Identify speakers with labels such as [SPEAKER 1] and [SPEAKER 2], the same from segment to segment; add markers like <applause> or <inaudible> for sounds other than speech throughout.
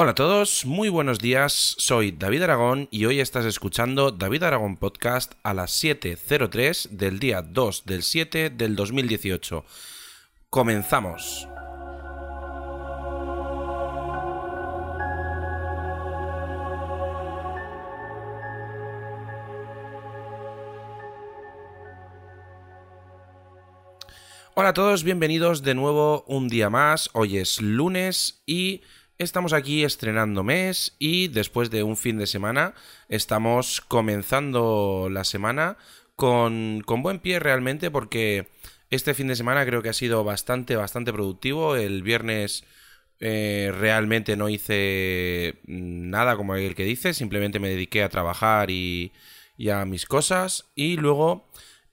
[SPEAKER 1] Hola a todos, muy buenos días, soy David Aragón y hoy estás escuchando David Aragón Podcast a las 7.03 del día 2 del 7 del 2018. Comenzamos. Hola a todos, bienvenidos de nuevo un día más. Hoy es lunes y Estamos aquí estrenando mes y después de un fin de semana estamos comenzando la semana con, buen pie realmente porque este fin de semana creo que ha sido bastante, bastante productivo. El viernes eh, realmente no hice nada como el que dice, simplemente me dediqué a trabajar y, y a mis cosas y luego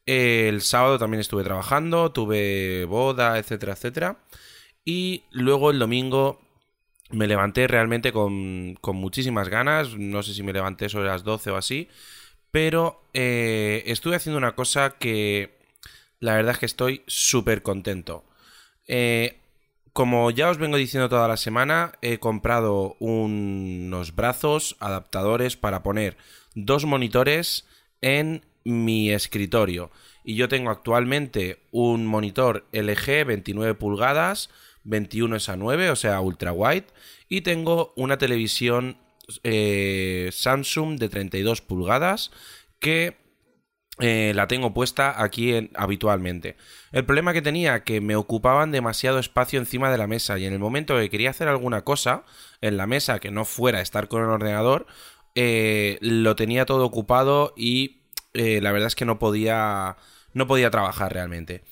[SPEAKER 1] eh, el sábado también estuve trabajando, tuve boda, etcétera, etcétera. Y luego el domingo me levanté realmente con, muchísimas ganas, no sé si me levanté sobre las 12 o así, pero eh, estuve haciendo una cosa que la verdad es que estoy súper contento. Eh, como ya os vengo diciendo toda la semana, he comprado unos brazos adaptadores para poner dos monitores en mi escritorio. Y yo tengo actualmente un monitor LG 29 pulgadas 21 es a 9, o sea, ultra wide. Y tengo una televisión eh, Samsung de 32 pulgadas que eh, la tengo puesta aquí habitualmente. El problema que tenía que me ocupaban demasiado espacio encima de la mesa y en el momento que quería hacer alguna cosa en la mesa que no fuera estar con el ordenador, eh, lo tenía todo ocupado y la verdad es que no podía, no podía trabajar realmente.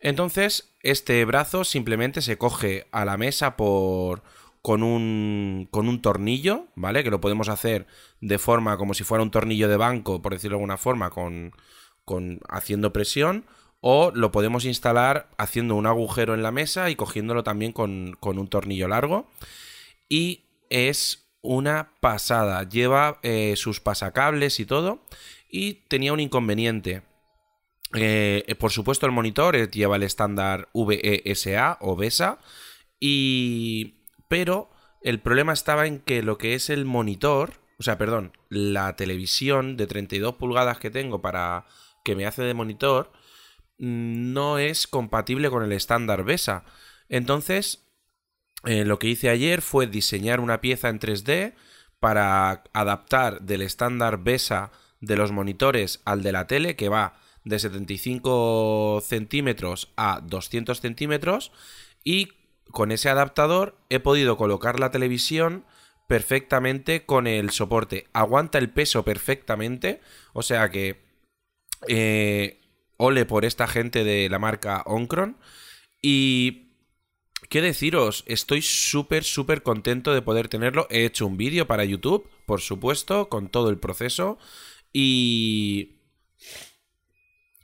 [SPEAKER 1] Entonces, este brazo simplemente se coge a la mesa por con un, con un tornillo, ¿vale? Que lo podemos hacer de forma como si fuera un tornillo de banco, por decirlo de alguna forma, con, con haciendo presión, o lo podemos instalar haciendo un agujero en la mesa y cogiéndolo también con, con un tornillo largo. Y es una pasada. Lleva eh, sus pasacables y todo. Y tenía un inconveniente. Eh, por supuesto, el monitor eh, lleva el estándar VESA o VESA. Y. Pero el problema estaba en que lo que es el monitor. O sea, perdón, la televisión de 32 pulgadas que tengo para. que me hace de monitor. Mm, no es compatible con el estándar VESA. Entonces. Eh, lo que hice ayer fue diseñar una pieza en 3D para adaptar del estándar VESA de los monitores al de la tele, que va de 75 centímetros a 200 centímetros y con ese adaptador he podido colocar la televisión perfectamente con el soporte. Aguanta el peso perfectamente, o sea que eh, ole por esta gente de la marca Oncron y ¿Qué deciros? Estoy súper, súper contento de poder tenerlo. He hecho un vídeo para YouTube, por supuesto, con todo el proceso. Y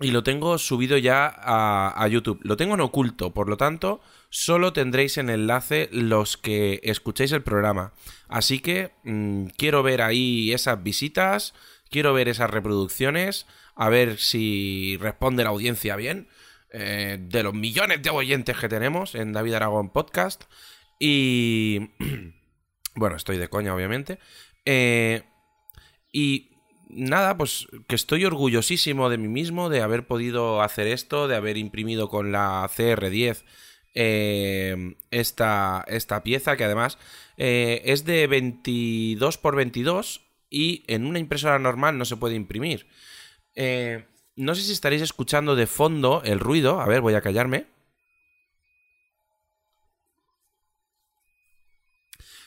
[SPEAKER 1] y lo tengo subido ya a, YouTube. Lo tengo en oculto, por lo tanto, solo tendréis en enlace los que escuchéis el programa. Así que mm, quiero ver ahí esas visitas, quiero ver esas reproducciones, a ver si responde la audiencia bien. Eh, de los millones de oyentes que tenemos en David Aragón Podcast. Y... <clears throat> bueno, estoy de coña, obviamente. Eh, y nada, pues que estoy orgullosísimo de mí mismo, de haber podido hacer esto, de haber imprimido con la CR10 eh, esta, esta, pieza, que además eh, es de 22 x 22 y en una impresora normal no se puede imprimir. Eh, no sé si estaréis escuchando de fondo el ruido. A ver, voy a callarme.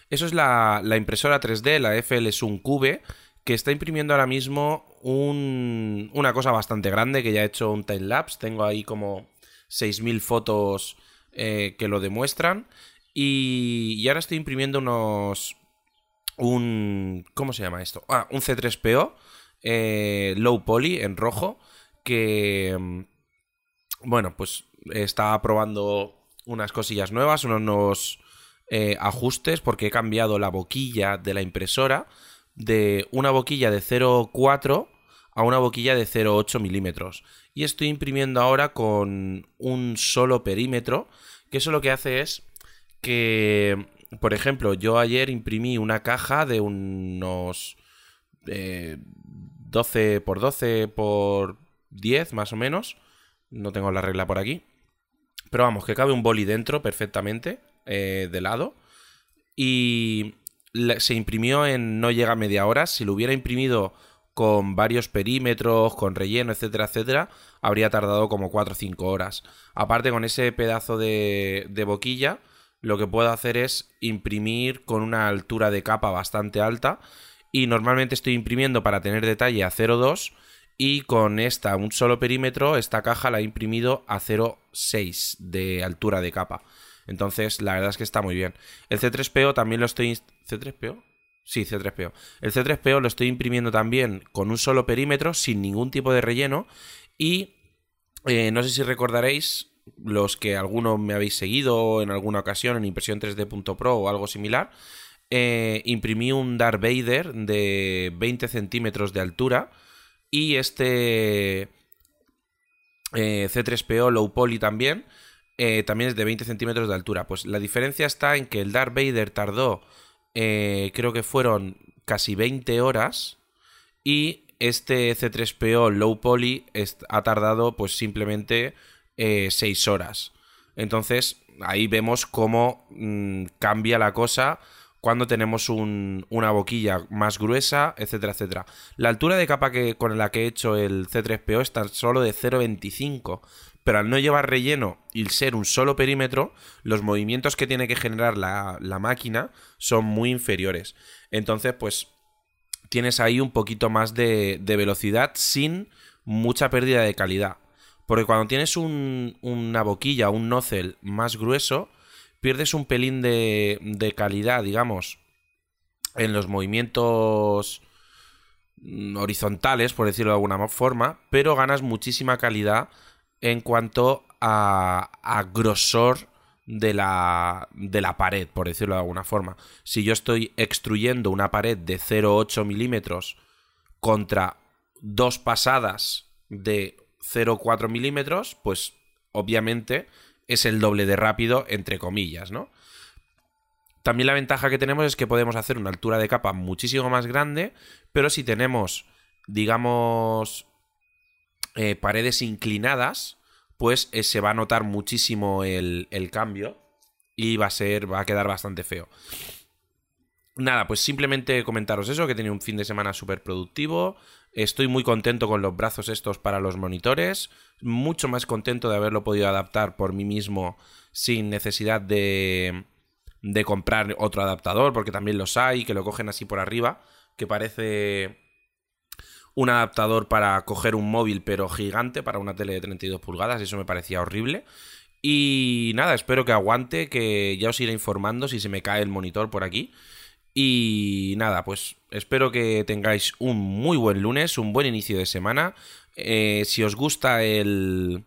[SPEAKER 1] Eso es la, la impresora 3D, la FL un Cube que está imprimiendo ahora mismo una cosa bastante grande, que ya he hecho un time lapse, tengo ahí como 6.000 fotos eh, que lo demuestran, y, ahora estoy imprimiendo unos... un... ¿cómo se llama esto? Ah, un C3PO eh, low poly en rojo, que... Mm, bueno, pues está probando unas cosillas nuevas, unos nuevos eh, ajustes, porque he cambiado la boquilla de la impresora de una boquilla de 0,4 a una boquilla de 0,8 milímetros. Y estoy imprimiendo ahora con un solo perímetro, que eso lo que hace es que por ejemplo, yo ayer imprimí una caja de unos 12 por 12 por 10 más o menos. No tengo la regla por aquí. Pero vamos, que cabe un boli dentro perfectamente, eh, de lado. Y se imprimió en no llega a media hora. Si lo hubiera imprimido con varios perímetros, con relleno, etcétera, etcétera, habría tardado como 4 o 5 horas. Aparte, con ese pedazo de, de boquilla, lo que puedo hacer es imprimir con una altura de capa bastante alta. Y normalmente estoy imprimiendo para tener detalle a 0,2 y con esta, un solo perímetro, esta caja la he imprimido a 0,6 de altura de capa. Entonces, la verdad es que está muy bien. El C3PO también lo estoy... ¿C3PO? Sí, C3PO. El C3PO lo estoy imprimiendo también con un solo perímetro, sin ningún tipo de relleno. Y eh, no sé si recordaréis, los que alguno me habéis seguido en alguna ocasión en impresión 3D.pro o algo similar, eh, imprimí un Darth Vader de 20 centímetros de altura y este eh, C3PO Low Poly también, eh, también es de 20 centímetros de altura. Pues la diferencia está en que el Darth Vader tardó, eh, creo que fueron casi 20 horas y este C3PO Low Poly ha tardado pues simplemente 6 horas. Entonces ahí vemos cómo mm, cambia la cosa cuando tenemos una boquilla más gruesa, etcétera, etcétera. La altura de capa que, con la que he hecho el C3PO está solo de 0,25, pero al no llevar relleno y ser un solo perímetro, los movimientos que tiene que generar la, máquina son muy inferiores. Entonces, pues tienes ahí un poquito más de, velocidad sin mucha pérdida de calidad. Porque cuando tienes una boquilla, un nozzle más grueso, pierdes un pelín de, de calidad, digamos, en los movimientos horizontales, por decirlo de alguna forma, pero ganas muchísima calidad en cuanto a, grosor de la, de la pared, por decirlo de alguna forma. Si yo estoy extruyendo una pared de 0,8 milímetros contra dos pasadas de 0,4 milímetros, pues obviamente es el doble de rápido, entre comillas, ¿no? También la ventaja que tenemos es que podemos hacer una altura de capa muchísimo más grande, pero si tenemos, digamos, eh, paredes inclinadas, pues eh, se va a notar muchísimo el, cambio y va a ser, va a quedar bastante feo. Nada, pues simplemente comentaros eso, que tenía un fin de semana súper productivo. Estoy muy contento con los brazos estos para los monitores. Mucho más contento de haberlo podido adaptar por mí mismo sin necesidad de, de comprar otro adaptador, porque también los hay, que lo cogen así por arriba, que parece un adaptador para coger un móvil pero gigante para una tele de 32 pulgadas, eso me parecía horrible. Y nada, espero que aguante, que ya os iré informando si se me cae el monitor por aquí. Y nada, pues espero que tengáis un muy buen lunes, un buen inicio de semana. Eh, si os gusta el,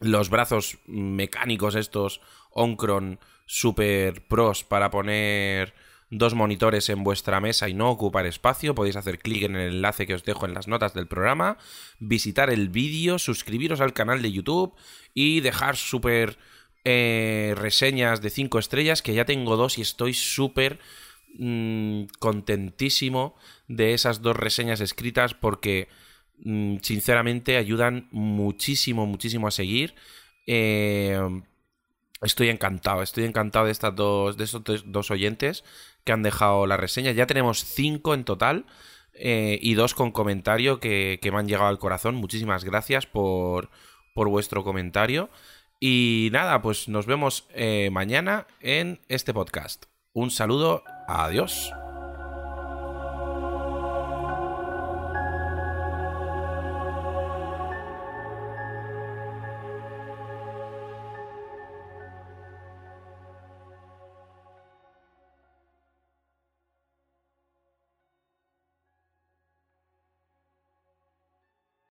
[SPEAKER 1] los brazos mecánicos estos Oncron Super Pros para poner dos monitores en vuestra mesa y no ocupar espacio, podéis hacer clic en el enlace que os dejo en las notas del programa, visitar el vídeo, suscribiros al canal de YouTube y dejar súper eh, reseñas de 5 estrellas, que ya tengo dos y estoy súper Mm, contentísimo de esas dos reseñas escritas porque mm, sinceramente ayudan muchísimo, muchísimo a seguir. Eh, estoy encantado, estoy encantado de estas dos, de estos dos oyentes que han dejado la reseña. Ya tenemos cinco en total. Eh, y dos con comentario que, me han llegado al corazón. Muchísimas gracias por, por vuestro comentario. Y nada, pues nos vemos eh, mañana en este podcast. Un saludo, adiós.